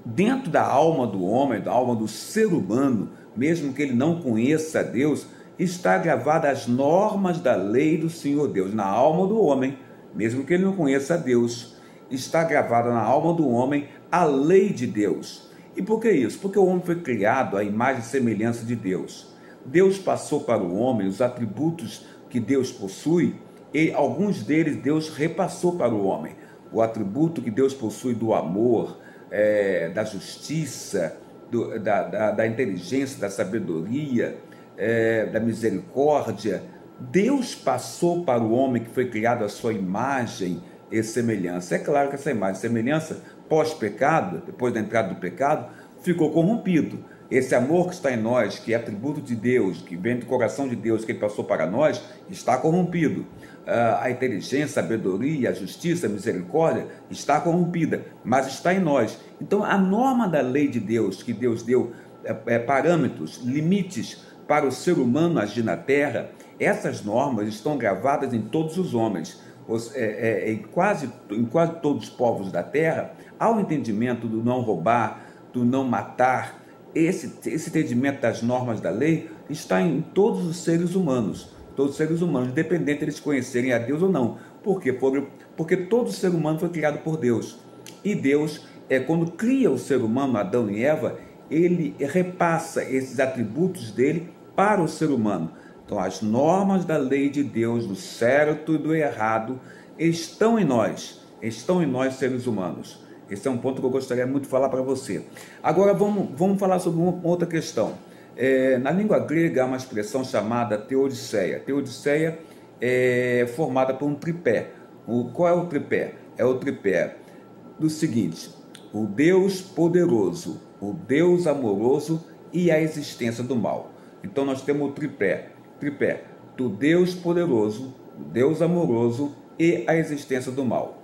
dentro da alma do homem, da alma do ser humano, mesmo que ele não conheça Deus, está gravada as normas da lei do Senhor Deus na alma do homem, mesmo que ele não conheça Deus, está gravada na alma do homem a lei de Deus. E por que isso? Porque o homem foi criado à imagem e semelhança de Deus. Deus passou para o homem os atributos que Deus possui e alguns deles Deus repassou para o homem. O atributo que Deus possui do amor, é, da justiça, do, da, da, da, inteligência, da sabedoria, é, da misericórdia. Deus passou para o homem que foi criado à sua imagem e semelhança. É claro que essa imagem e semelhança, pós-pecado, depois da entrada do pecado, ficou corrompido. Esse amor que está em nós, que é atributo de Deus, que vem do coração de Deus, que ele passou para nós, está corrompido. Ah, a inteligência, a sabedoria, a justiça, a misericórdia está corrompida, mas está em nós. Então, a norma da lei de Deus, que Deus deu é, é, parâmetros, limites para o ser humano agir na terra, essas normas estão gravadas em todos os homens. É, é, em, quase, em quase todos os povos da terra, há o entendimento do não roubar, do não matar. Esse, esse entendimento das normas da lei está em todos os seres humanos todos os seres humanos, independente eles conhecerem a Deus ou não. Por quê? Porque todo ser humano foi criado por Deus. E Deus, é quando cria o ser humano, Adão e Eva, ele repassa esses atributos dele para o ser humano. Então, as normas da lei de Deus, do certo e do errado, estão em nós, estão em nós, seres humanos. Esse é um ponto que eu gostaria muito de falar para você. Agora, vamos, vamos falar sobre uma outra questão. É, na língua grega há uma expressão chamada teodiceia. Teodiceia é formada por um tripé. O, qual é o tripé? É o tripé do seguinte: o Deus poderoso, o Deus amoroso e a existência do mal. Então nós temos o tripé, tripé do Deus poderoso, Deus amoroso e a existência do mal.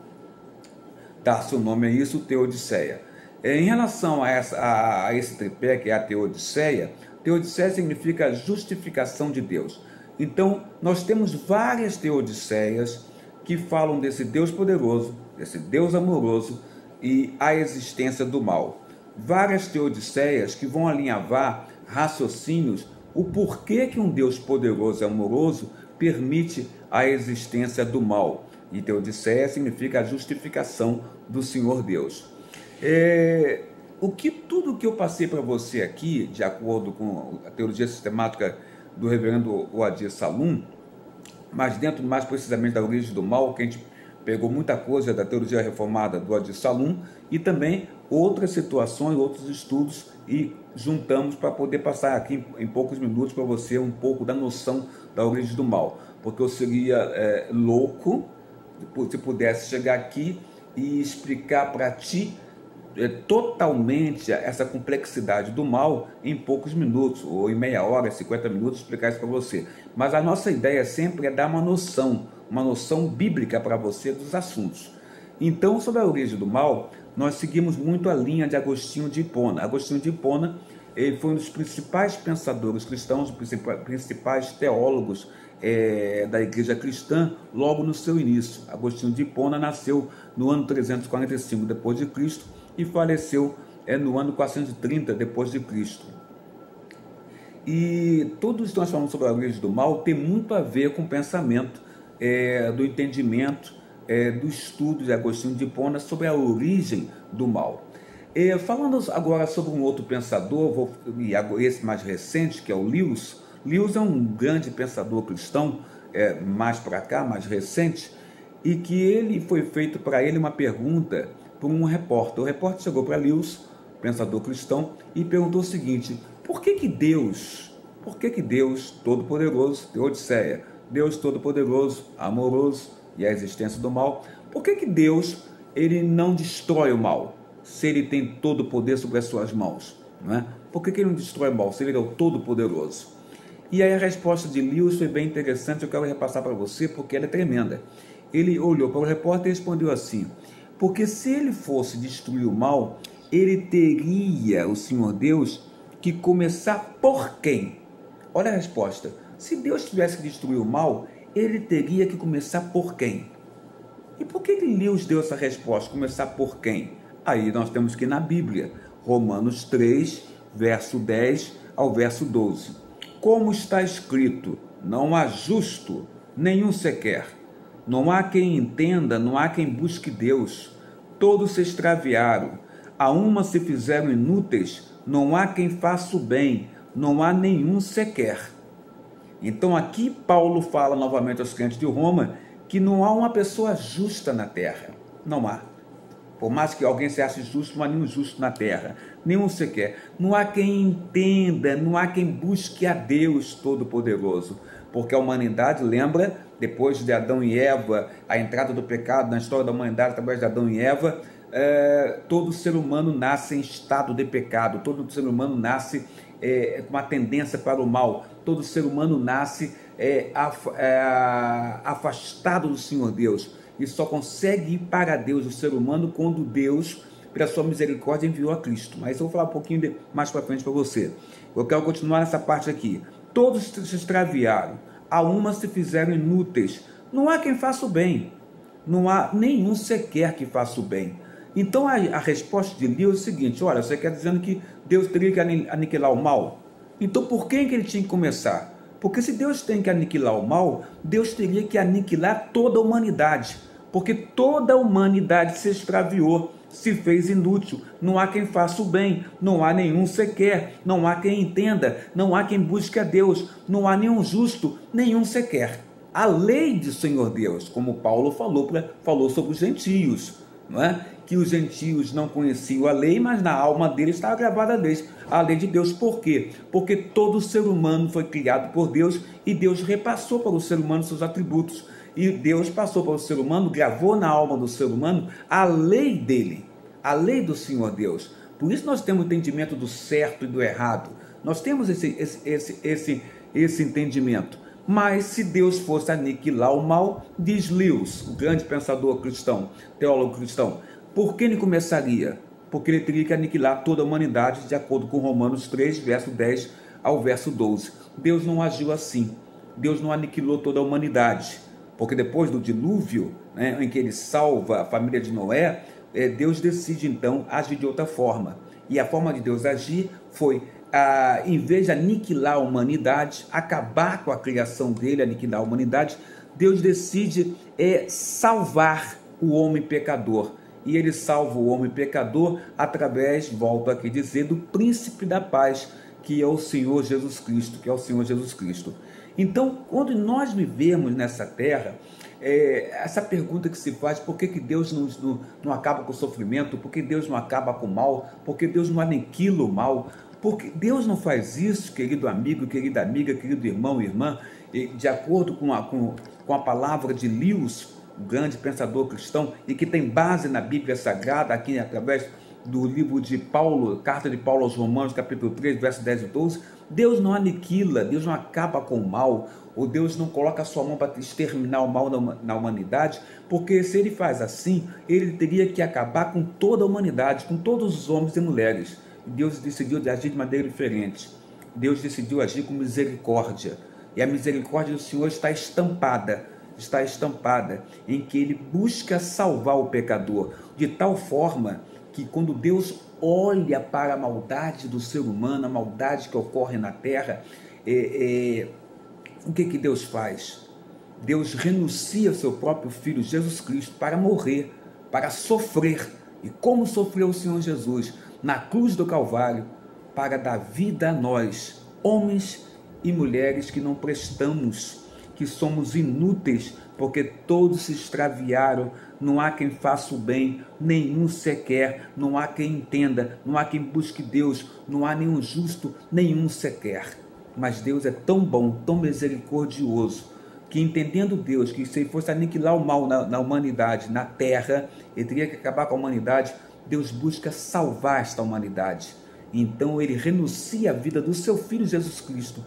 Dá-se o nome a isso, Teodiceia. Em relação a, essa, a, a esse tripé, que é a Teodiceia, Teodiceia significa justificação de Deus. Então, nós temos várias teodiceias que falam desse Deus poderoso, desse Deus amoroso e a existência do mal. Várias teodiceias que vão alinhavar raciocínios o porquê que um Deus poderoso e amoroso permite a existência do mal. E teodiceia significa a justificação do Senhor Deus. É, o que tudo que eu passei para você aqui, de acordo com a teologia sistemática do reverendo Oadir Salum, mas dentro mais precisamente da origem do mal, que a gente pegou muita coisa da teologia reformada do Oadir Salum e também outras situações, outros estudos e juntamos para poder passar aqui em, poucos minutos para você um pouco da noção da origem do mal, porque eu seria é, louco se pudesse chegar aqui e explicar para ti é, totalmente essa complexidade do mal em poucos minutos, ou em meia hora, 50 minutos, explicar isso para você. Mas a nossa ideia sempre é dar uma noção, uma noção bíblica para você dos assuntos. Então, sobre a origem do mal, nós seguimos muito a linha de Agostinho de Hipona. Agostinho de Hipona ele foi um dos principais pensadores cristãos, principais teólogos é, da igreja cristã logo no seu início. Agostinho de Hipona nasceu no ano 345 depois de Cristo e faleceu é, no ano 430 depois de Cristo. E tudo isso que nós falamos sobre a origem do mal tem muito a ver com o pensamento é, do entendimento é, do estudo de Agostinho de Hipona sobre a origem do mal. É, falando agora sobre um outro pensador, vou, esse mais recente, que é o Lewis, Lewis é um grande pensador cristão, é, mais para cá, mais recente, e que ele foi feito para ele uma pergunta por um repórter. O repórter chegou para Lewis, pensador cristão, e perguntou o seguinte: por que que Deus, por que que Deus Todo-Poderoso, Teodiceia, Deus Todo-Poderoso, amoroso e a existência do mal, por que que Deus ele não destrói o mal, se ele tem todo o poder sobre as suas mãos? Não é? Por que, que ele não destrói o mal, se ele é o Todo-Poderoso? E aí a resposta de Lewis foi bem interessante, eu quero repassar para você porque ela é tremenda. Ele olhou para o repórter e respondeu assim: Porque se ele fosse destruir o mal, ele teria, o Senhor Deus, que começar por quem? Olha a resposta. Se Deus tivesse que destruir o mal, ele teria que começar por quem? E por que Lewis deu essa resposta? Começar por quem? Aí nós temos que ir na Bíblia, Romanos 3, verso 10 ao verso 12. Como está escrito: Não há justo, nenhum sequer. Não há quem entenda, não há quem busque Deus. Todos se extraviaram, a uma se fizeram inúteis, não há quem faça o bem, não há nenhum sequer. Então aqui Paulo fala novamente aos crentes de Roma que não há uma pessoa justa na terra. Não há. Por mais que alguém se ache justo, não há nenhum justo na terra. Nenhum sequer. Não há quem entenda, não há quem busque a Deus Todo-Poderoso. Porque a humanidade, lembra, depois de Adão e Eva, a entrada do pecado na história da humanidade através de Adão e Eva, é, todo ser humano nasce em estado de pecado, todo ser humano nasce é, com uma tendência para o mal, todo ser humano nasce é, af, é, afastado do Senhor Deus e só consegue ir para Deus, o ser humano, quando Deus, pela sua misericórdia, enviou a Cristo. Mas eu vou falar um pouquinho de, mais para frente para você. Eu quero continuar nessa parte aqui. Todos se extraviaram, a uma se fizeram inúteis. Não há quem faça o bem, não há nenhum sequer que faça o bem. Então a, a resposta de Deus é o seguinte: olha, você quer dizendo que Deus teria que aniquilar o mal? Então por quem que ele tinha que começar? Porque se Deus tem que aniquilar o mal, Deus teria que aniquilar toda a humanidade. Porque toda a humanidade se extraviou, se fez inútil. Não há quem faça o bem, não há nenhum sequer, não há quem entenda, não há quem busque a Deus, não há nenhum justo, nenhum sequer. A lei do Senhor Deus, como Paulo falou, falou sobre os gentios, não é? Que os gentios não conheciam a lei, mas na alma deles estava gravada a lei, a lei de Deus. Por quê? Porque todo ser humano foi criado por Deus e Deus repassou para o ser humano seus atributos. E Deus passou para o ser humano, gravou na alma do ser humano a lei dele, a lei do Senhor Deus. Por isso nós temos o entendimento do certo e do errado. Nós temos esse, esse, esse, esse, esse entendimento. Mas se Deus fosse aniquilar o mal, diz Lewis, o grande pensador cristão, teólogo cristão, por que ele começaria? Porque ele teria que aniquilar toda a humanidade, de acordo com Romanos 3, verso 10 ao verso 12. Deus não agiu assim. Deus não aniquilou toda a humanidade. Porque depois do dilúvio, né, em que ele salva a família de Noé, é, Deus decide então agir de outra forma. E a forma de Deus agir foi, em vez de aniquilar a humanidade, acabar com a criação dele, aniquilar a humanidade, Deus decide é, salvar o homem pecador e ele salva o homem pecador através, volto aqui dizer, do príncipe da paz, que é o Senhor Jesus Cristo, que é o Senhor Jesus Cristo. Então, quando nós vivemos nessa terra, é, essa pergunta que se faz, por que, que Deus não, não, não acaba com o sofrimento, por que Deus não acaba com o mal, por que Deus não aniquila o mal, porque Deus não faz isso, querido amigo, querida amiga, querido irmão, irmã, de acordo com a, com, com a palavra de Lewis, grande pensador cristão e que tem base na Bíblia Sagrada, aqui através do livro de Paulo, carta de Paulo aos Romanos, capítulo 3, verso 10 e 12, Deus não aniquila, Deus não acaba com o mal, ou Deus não coloca a sua mão para exterminar o mal na humanidade, porque se ele faz assim, ele teria que acabar com toda a humanidade, com todos os homens e mulheres. Deus decidiu agir de maneira diferente. Deus decidiu agir com misericórdia. E a misericórdia do Senhor está estampada está estampada em que ele busca salvar o pecador, de tal forma que quando Deus olha para a maldade do ser humano, a maldade que ocorre na terra, é, é, o que, que Deus faz? Deus renuncia ao seu próprio Filho Jesus Cristo para morrer, para sofrer. E como sofreu o Senhor Jesus na cruz do Calvário, para dar vida a nós, homens e mulheres que não prestamos, que somos inúteis, porque todos se extraviaram, não há quem faça o bem, nenhum sequer, não há quem entenda, não há quem busque Deus, não há nenhum justo, nenhum sequer. Mas Deus é tão bom, tão misericordioso, que entendendo Deus, que se fosse aniquilar o mal na, na humanidade, na terra, ele teria que acabar com a humanidade, Deus busca salvar esta humanidade. Então ele renuncia a vida do seu filho Jesus Cristo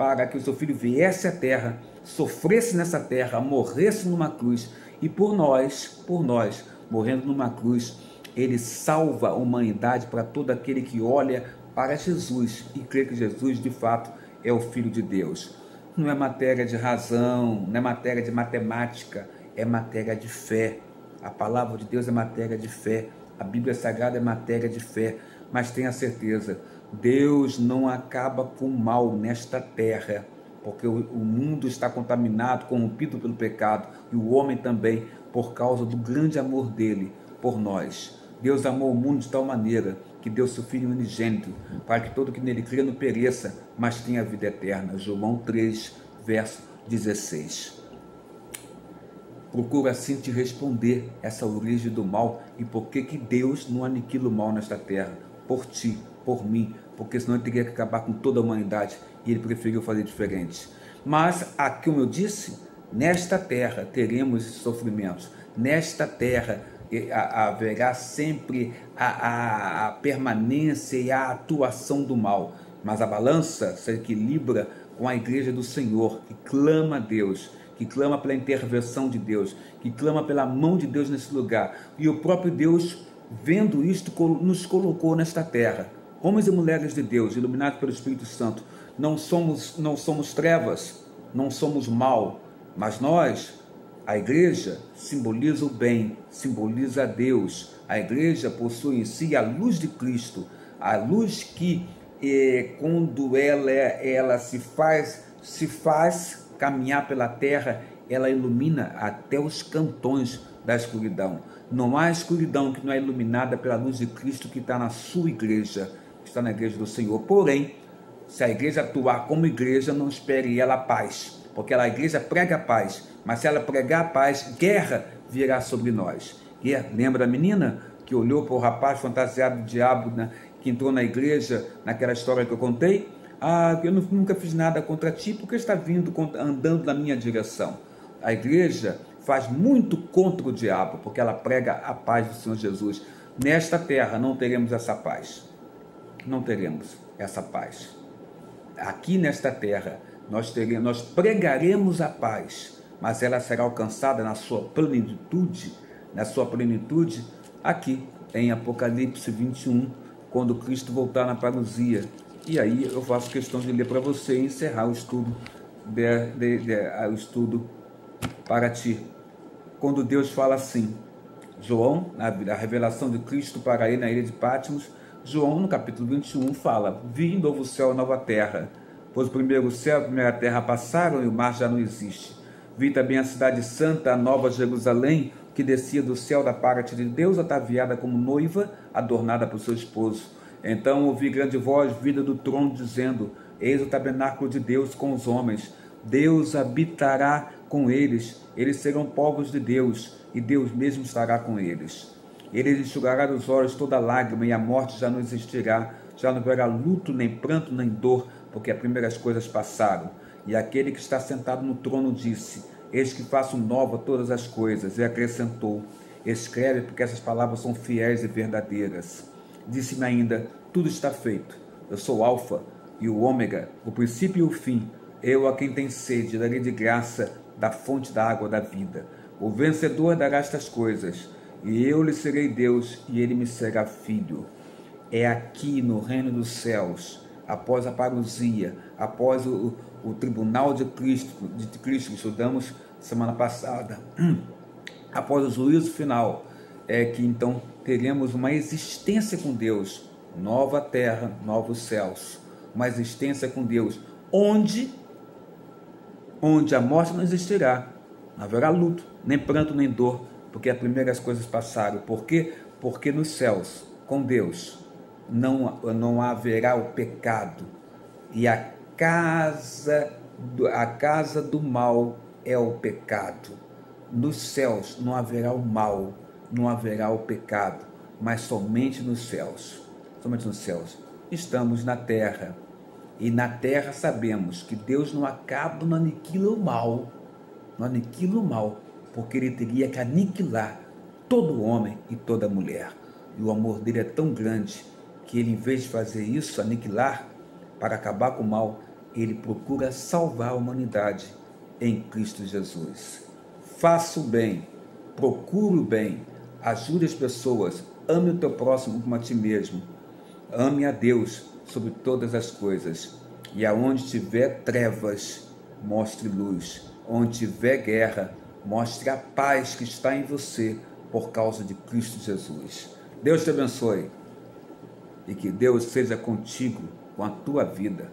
para que o seu filho viesse à terra, sofresse nessa terra, morresse numa cruz e por nós, por nós, morrendo numa cruz, ele salva a humanidade para todo aquele que olha para Jesus e crê que Jesus de fato é o Filho de Deus. Não é matéria de razão, não é matéria de matemática, é matéria de fé. A palavra de Deus é matéria de fé, a Bíblia Sagrada é matéria de fé, mas tenha certeza, Deus não acaba com o mal nesta terra, porque o, o mundo está contaminado, corrompido pelo pecado, e o homem também, por causa do grande amor dele por nós. Deus amou o mundo de tal maneira que deu seu Filho unigênito, para que todo que nele crê não pereça, mas tenha vida eterna. João 3, verso 16. Procura assim te responder essa origem do mal e por que que Deus não aniquila o mal nesta terra, por ti, por mim, porque senão ele teria que acabar com toda a humanidade e ele preferiu fazer diferente. Mas, aqui, como eu disse, nesta terra teremos sofrimentos, nesta terra haverá sempre a, a, a, permanência e a atuação do mal, mas a balança se equilibra com a igreja do Senhor, que clama a Deus, que clama pela intervenção de Deus, que clama pela mão de Deus nesse lugar. E o próprio Deus, vendo isto, nos colocou nesta terra. Homens e mulheres de Deus, iluminados pelo Espírito Santo, não somos, não somos trevas, não somos mal, mas nós a igreja simboliza o bem, simboliza Deus. A igreja possui em si a luz de Cristo, a luz que eh, quando ela, ela se faz se faz caminhar pela terra, ela ilumina até os cantões da escuridão. Não há escuridão que não é iluminada pela luz de Cristo que está na sua igreja, está na igreja do Senhor. Porém, se a igreja atuar como igreja, não espere ela paz, porque a igreja prega paz, mas se ela pregar paz, guerra virá sobre nós. Guerra. Lembra a menina que olhou para o rapaz fantasiado de diabo né, que entrou na igreja, naquela história que eu contei? Ah, eu nunca fiz nada contra ti, porque está vindo andando na minha direção. A igreja faz muito contra o diabo, porque ela prega a paz do Senhor Jesus. Nesta terra não teremos essa paz. Não teremos essa paz. Aqui nesta terra nós teremos, nós pregaremos a paz mas ela será alcançada na sua plenitude, na sua plenitude, aqui em Apocalipse 21, quando Cristo voltar na parousia. E aí eu faço questão de ler para você e encerrar o estudo, de, de, de, o estudo para ti. Quando Deus fala assim, João, na revelação de Cristo para ele na ilha de Pátimos, João, no capítulo 21, fala: Vi novo céu e nova terra, pois o primeiro céu e a primeira terra passaram e o mar já não existe. Vi também a cidade santa, a nova Jerusalém, que descia do céu da parte de Deus, ataviada como noiva, adornada por seu esposo. Então ouvi grande voz vinda do trono, dizendo: Eis o tabernáculo de Deus com os homens. Deus habitará com eles, eles serão povos de Deus, e Deus mesmo estará com eles. Ele enxugará dos olhos toda lágrima, e a morte já não existirá, já não haverá luto, nem pranto, nem dor, porque as primeiras coisas passaram. E aquele que está sentado no trono disse: Eis que faço nova todas as coisas. E acrescentou: Escreve, porque essas palavras são fiéis e verdadeiras. Disse-me ainda: Tudo está feito. Eu sou Alfa e o Ômega, o princípio e o fim. Eu a quem tem sede darei de graça da fonte da água da vida. O vencedor dará estas coisas, e eu lhe serei Deus, e ele me será filho. É aqui no reino dos céus, após a parousia, após o, o tribunal de Cristo, de Cristo que estudamos semana passada, após o juízo final, é que então teremos uma existência com Deus, nova terra, novos céus, uma existência com Deus, onde onde a morte não existirá, não haverá luto, nem pranto, nem dor, porque as primeiras coisas passaram. Por quê? Porque nos céus, com Deus, não, não haverá o pecado e a casa a casa do mal é o pecado. Nos céus não haverá o mal, não haverá o pecado, mas somente nos céus. Somente nos céus. Estamos na terra. E na terra sabemos que Deus não acaba, não aniquila o mal. Não aniquila o mal, porque ele teria que aniquilar todo homem e toda mulher. E o amor dele é tão grande que ele, em vez de fazer isso, aniquilar, para acabar com o mal, ele procura salvar a humanidade em Cristo Jesus. Faça o bem, procure o bem, ajude as pessoas, ame o teu próximo como a ti mesmo, ame a Deus sobre todas as coisas, e aonde tiver trevas, mostre luz, onde tiver guerra, mostre a paz que está em você por causa de Cristo Jesus. Deus te abençoe e que Deus seja contigo com a tua vida